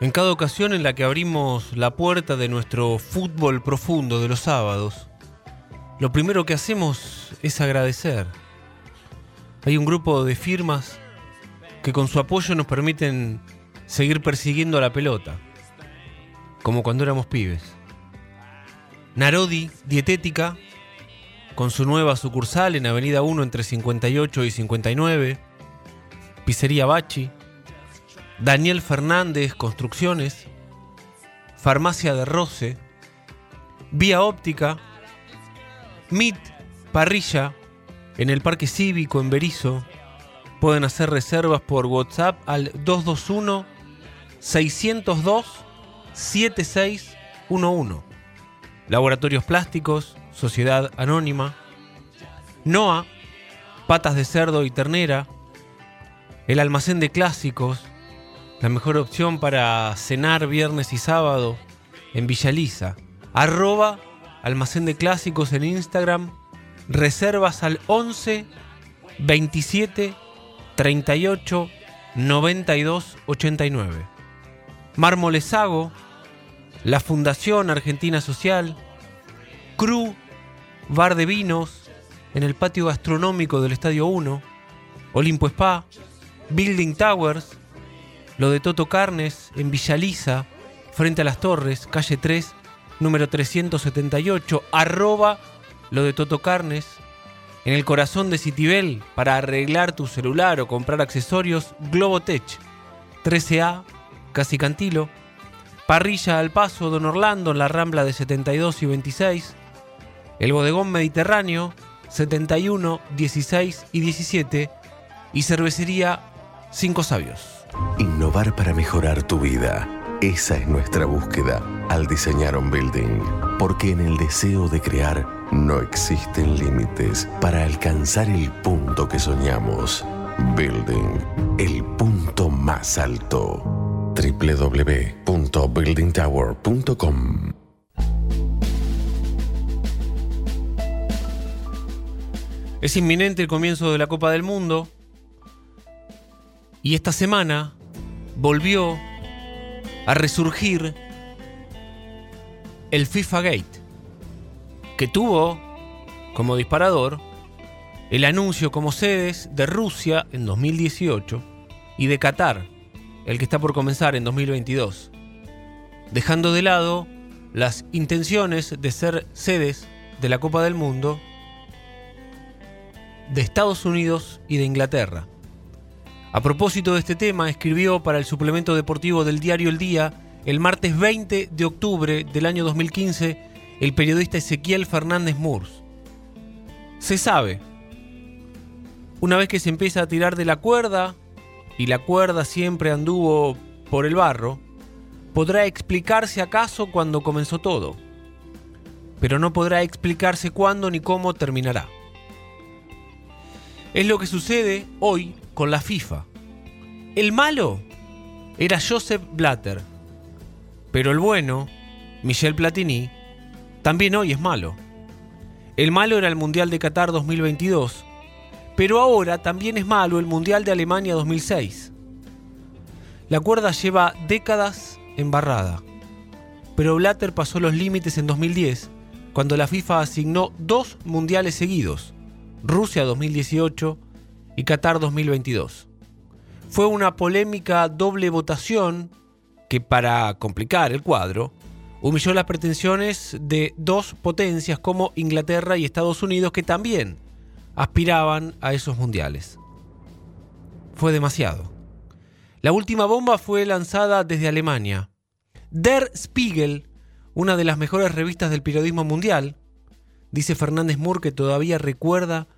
en cada ocasión en la que abrimos la puerta de nuestro fútbol profundo de los sábados, lo primero que hacemos es agradecer. Hay un grupo de firmas que con su apoyo nos permiten seguir persiguiendo a la pelota, como cuando éramos pibes. Narodi Dietética, con su nueva sucursal en Avenida 1 entre 58 y 59, Pizzería Bachi, Daniel Fernández Construcciones, Farmacia de Roce, Vía Óptica, MIT Parrilla, en el Parque Cívico en Berizo. Pueden hacer reservas por WhatsApp al 221 602 7611. Laboratorios Plásticos, Sociedad Anónima, NOA, Patas de Cerdo y Ternera, el almacén de clásicos, la mejor opción para cenar viernes y sábado en Villaliza. Arroba almacén de clásicos en Instagram. Reservas al 11 27 38 92 89. Mármolesago, la Fundación Argentina Social, Cru, Bar de Vinos, en el patio gastronómico del Estadio 1, Olimpo Spa, Building Towers, lo de Toto Carnes en Villaliza, frente a las Torres, calle 3, número 378, arroba lo de Toto Carnes, en el corazón de Citibel, para arreglar tu celular o comprar accesorios, Globotech, 13A, Casi Cantilo, Parrilla al Paso, Don Orlando, en la Rambla de 72 y 26, el Bodegón Mediterráneo, 71, 16 y 17, y Cervecería Cinco Sabios. Innovar para mejorar tu vida. Esa es nuestra búsqueda al diseñar un building. Porque en el deseo de crear no existen límites para alcanzar el punto que soñamos. Building, el punto más alto. www.buildingtower.com Es inminente el comienzo de la Copa del Mundo. Y esta semana volvió a resurgir el FIFA Gate, que tuvo como disparador el anuncio como sedes de Rusia en 2018 y de Qatar, el que está por comenzar en 2022, dejando de lado las intenciones de ser sedes de la Copa del Mundo de Estados Unidos y de Inglaterra. A propósito de este tema, escribió para el suplemento deportivo del diario El Día el martes 20 de octubre del año 2015 el periodista Ezequiel Fernández Murs. Se sabe, una vez que se empieza a tirar de la cuerda, y la cuerda siempre anduvo por el barro, podrá explicarse acaso cuando comenzó todo, pero no podrá explicarse cuándo ni cómo terminará. Es lo que sucede hoy con la FIFA. El malo era Joseph Blatter, pero el bueno, Michel Platini, también hoy es malo. El malo era el Mundial de Qatar 2022, pero ahora también es malo el Mundial de Alemania 2006. La cuerda lleva décadas embarrada, pero Blatter pasó los límites en 2010, cuando la FIFA asignó dos mundiales seguidos, Rusia 2018 y Qatar 2022. Fue una polémica doble votación que para complicar el cuadro, humilló las pretensiones de dos potencias como Inglaterra y Estados Unidos que también aspiraban a esos mundiales. Fue demasiado. La última bomba fue lanzada desde Alemania. Der Spiegel, una de las mejores revistas del periodismo mundial, dice Fernández Moore que todavía recuerda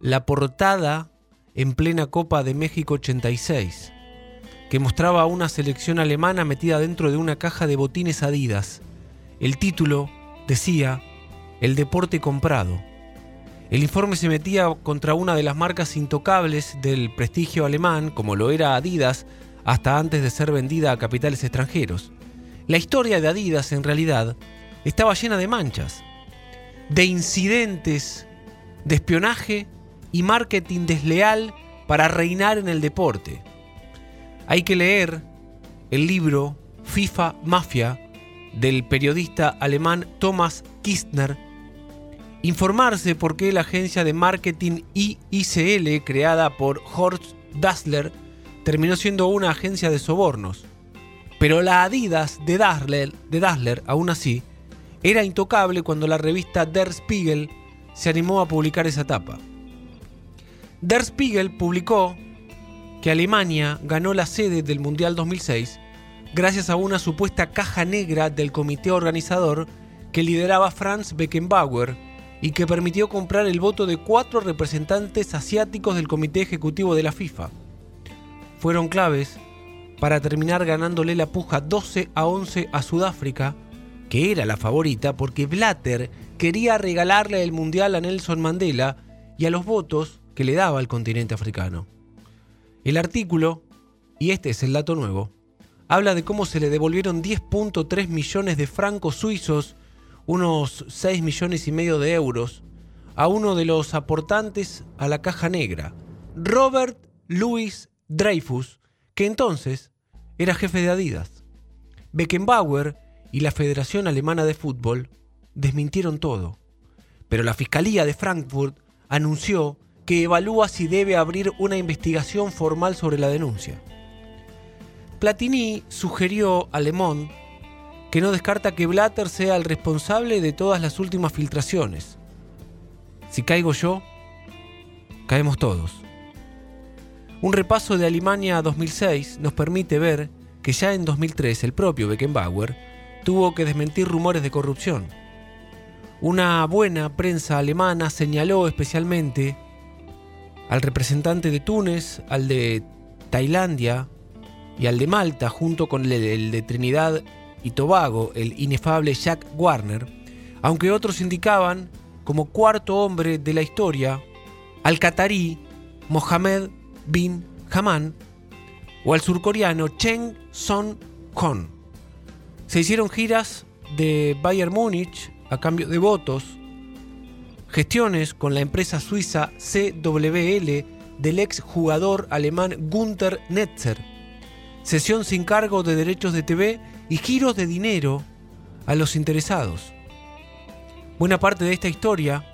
la portada en plena Copa de México 86, que mostraba a una selección alemana metida dentro de una caja de botines Adidas. El título decía El deporte comprado. El informe se metía contra una de las marcas intocables del prestigio alemán, como lo era Adidas, hasta antes de ser vendida a capitales extranjeros. La historia de Adidas, en realidad, estaba llena de manchas, de incidentes, de espionaje y marketing desleal para reinar en el deporte. Hay que leer el libro FIFA Mafia del periodista alemán Thomas Kistner, informarse por qué la agencia de marketing IICL creada por Horst Dassler terminó siendo una agencia de sobornos. Pero la Adidas de Dassler, de Dassler aún así, era intocable cuando la revista Der Spiegel se animó a publicar esa tapa. Der Spiegel publicó que Alemania ganó la sede del Mundial 2006 gracias a una supuesta caja negra del comité organizador que lideraba Franz Beckenbauer y que permitió comprar el voto de cuatro representantes asiáticos del comité ejecutivo de la FIFA. Fueron claves para terminar ganándole la puja 12 a 11 a Sudáfrica, que era la favorita porque Blatter quería regalarle el Mundial a Nelson Mandela y a los votos que le daba al continente africano. El artículo, y este es el dato nuevo, habla de cómo se le devolvieron 10.3 millones de francos suizos, unos 6 millones y medio de euros, a uno de los aportantes a la caja negra, Robert Louis Dreyfus, que entonces era jefe de Adidas. Beckenbauer y la Federación Alemana de Fútbol desmintieron todo, pero la Fiscalía de Frankfurt anunció que evalúa si debe abrir una investigación formal sobre la denuncia. Platini sugirió a Le Monde que no descarta que Blatter sea el responsable de todas las últimas filtraciones. Si caigo yo, caemos todos. Un repaso de Alemania 2006 nos permite ver que ya en 2003 el propio Beckenbauer tuvo que desmentir rumores de corrupción. Una buena prensa alemana señaló especialmente al representante de Túnez, al de Tailandia y al de Malta, junto con el, de Trinidad y Tobago, el inefable Jack Warner, aunque otros indicaban como cuarto hombre de la historia al catarí Mohammed bin Haman o al surcoreano Cheng Son Kon. Se hicieron giras de Bayern Múnich a cambio de votos gestiones con la empresa suiza CWL del ex jugador alemán Gunther Netzer, sesión sin cargo de derechos de TV y giros de dinero a los interesados. Buena parte de esta historia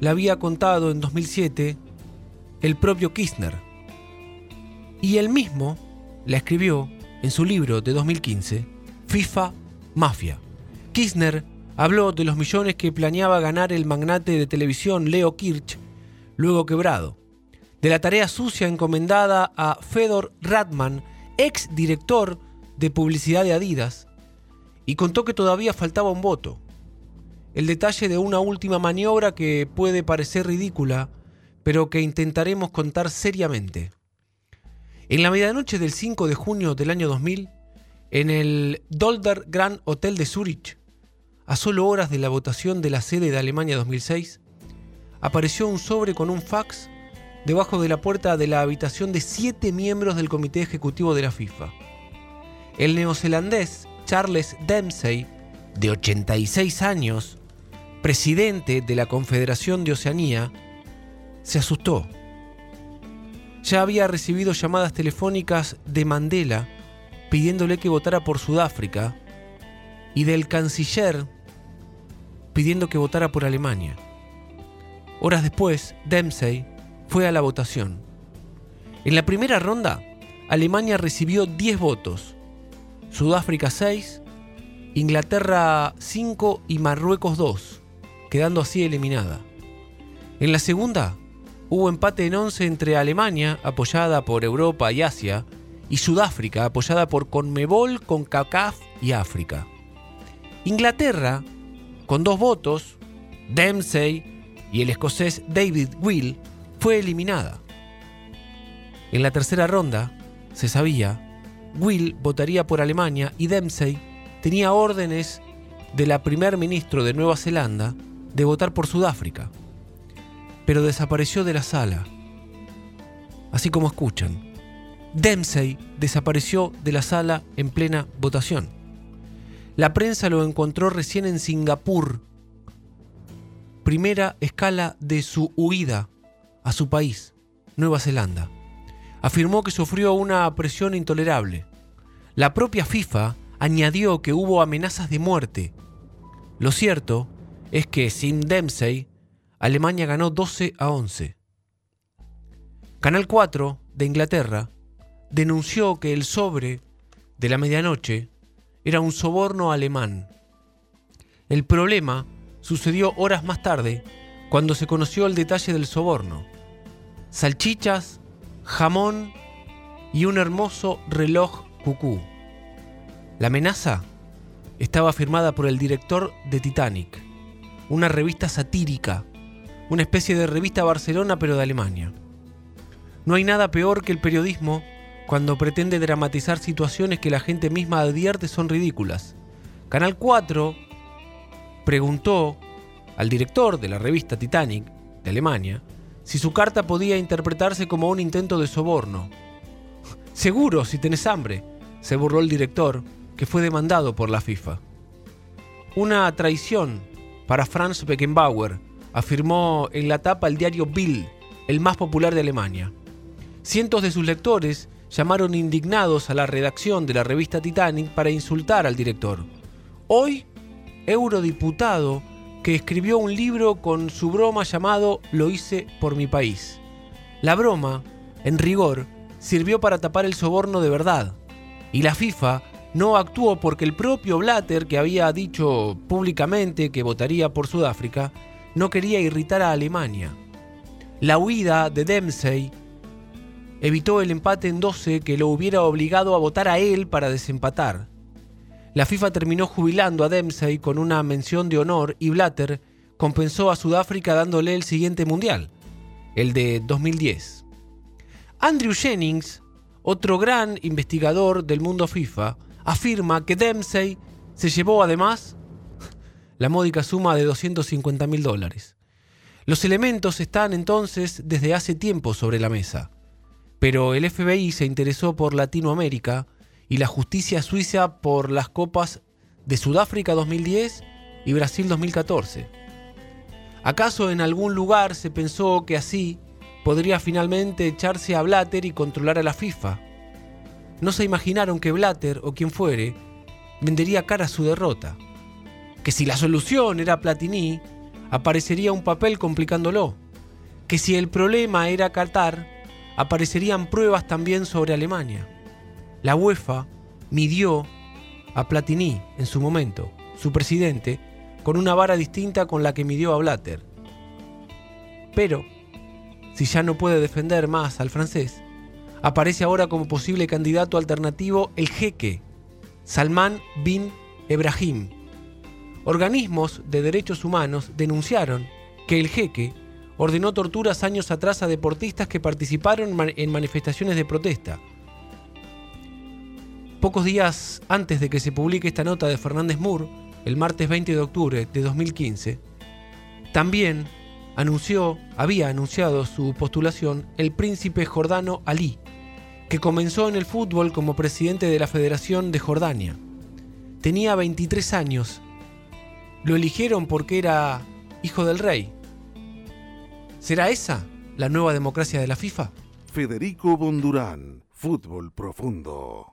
la había contado en 2007 el propio Kirchner. Y él mismo la escribió en su libro de 2015, FIFA Mafia. Kirchner Habló de los millones que planeaba ganar el magnate de televisión Leo Kirch, luego quebrado, de la tarea sucia encomendada a Fedor Radman, ex director de publicidad de Adidas, y contó que todavía faltaba un voto. El detalle de una última maniobra que puede parecer ridícula, pero que intentaremos contar seriamente. En la medianoche del 5 de junio del año 2000, en el Dolder Grand Hotel de Zurich, a solo horas de la votación de la sede de Alemania 2006, apareció un sobre con un fax debajo de la puerta de la habitación de siete miembros del comité ejecutivo de la FIFA. El neozelandés Charles Dempsey, de 86 años, presidente de la Confederación de Oceanía, se asustó. Ya había recibido llamadas telefónicas de Mandela pidiéndole que votara por Sudáfrica y del canciller pidiendo que votara por Alemania. Horas después, Dempsey fue a la votación. En la primera ronda, Alemania recibió 10 votos. Sudáfrica 6, Inglaterra 5 y Marruecos 2, quedando así eliminada. En la segunda, hubo empate en 11 entre Alemania, apoyada por Europa y Asia, y Sudáfrica, apoyada por Conmebol, CONCACAF y África. Inglaterra, con dos votos, Dempsey y el escocés David Will, fue eliminada. En la tercera ronda, se sabía, Will votaría por Alemania y Dempsey tenía órdenes de la primer ministro de Nueva Zelanda de votar por Sudáfrica, pero desapareció de la sala. Así como escuchan, Dempsey desapareció de la sala en plena votación. La prensa lo encontró recién en Singapur, primera escala de su huida a su país, Nueva Zelanda. Afirmó que sufrió una presión intolerable. La propia FIFA añadió que hubo amenazas de muerte. Lo cierto es que sin Dempsey, Alemania ganó 12 a 11. Canal 4 de Inglaterra denunció que el sobre de la medianoche era un soborno alemán. El problema sucedió horas más tarde, cuando se conoció el detalle del soborno. Salchichas, jamón y un hermoso reloj cucú. La amenaza estaba firmada por el director de Titanic, una revista satírica, una especie de revista Barcelona pero de Alemania. No hay nada peor que el periodismo cuando pretende dramatizar situaciones que la gente misma advierte son ridículas. Canal 4 preguntó al director de la revista Titanic de Alemania si su carta podía interpretarse como un intento de soborno. Seguro, si tenés hambre, se burló el director, que fue demandado por la FIFA. Una traición para Franz Beckenbauer, afirmó en la tapa el diario Bild, el más popular de Alemania. Cientos de sus lectores llamaron indignados a la redacción de la revista Titanic para insultar al director. Hoy, eurodiputado que escribió un libro con su broma llamado Lo hice por mi país. La broma, en rigor, sirvió para tapar el soborno de verdad, y la FIFA no actuó porque el propio Blatter, que había dicho públicamente que votaría por Sudáfrica, no quería irritar a Alemania. La huida de Dempsey evitó el empate en 12 que lo hubiera obligado a votar a él para desempatar. La FIFA terminó jubilando a Dempsey con una mención de honor y Blatter compensó a Sudáfrica dándole el siguiente mundial, el de 2010. Andrew Jennings, otro gran investigador del mundo FIFA, afirma que Dempsey se llevó además la módica suma de 250 mil dólares. Los elementos están entonces desde hace tiempo sobre la mesa, pero el FBI se interesó por Latinoamérica y la justicia suiza por las copas de Sudáfrica 2010 y Brasil 2014. ¿Acaso en algún lugar se pensó que así podría finalmente echarse a Blatter y controlar a la FIFA? No se imaginaron que Blatter o quien fuere vendería cara a su derrota. Que si la solución era Platini, aparecería un papel complicándolo. Que si el problema era Qatar, aparecerían pruebas también sobre Alemania la UEFA midió a Platini en su momento, su presidente, con una vara distinta con la que midió a Blatter. Pero, si ya no puede defender más al francés, aparece ahora como posible candidato alternativo el jeque, Salman bin Ebrahim. Organismos de derechos humanos denunciaron que el jeque ordenó torturas años atrás a deportistas que participaron en manifestaciones de protesta Pocos días antes de que se publique esta nota de Fernández Moore, el martes 20 de octubre de 2015, también anunció, había anunciado su postulación el príncipe jordano Ali, que comenzó en el fútbol como presidente de la Federación de Jordania. Tenía 23 años. Lo eligieron porque era hijo del rey. ¿Será esa la nueva democracia de la FIFA? Federico Bondurán, Fútbol Profundo.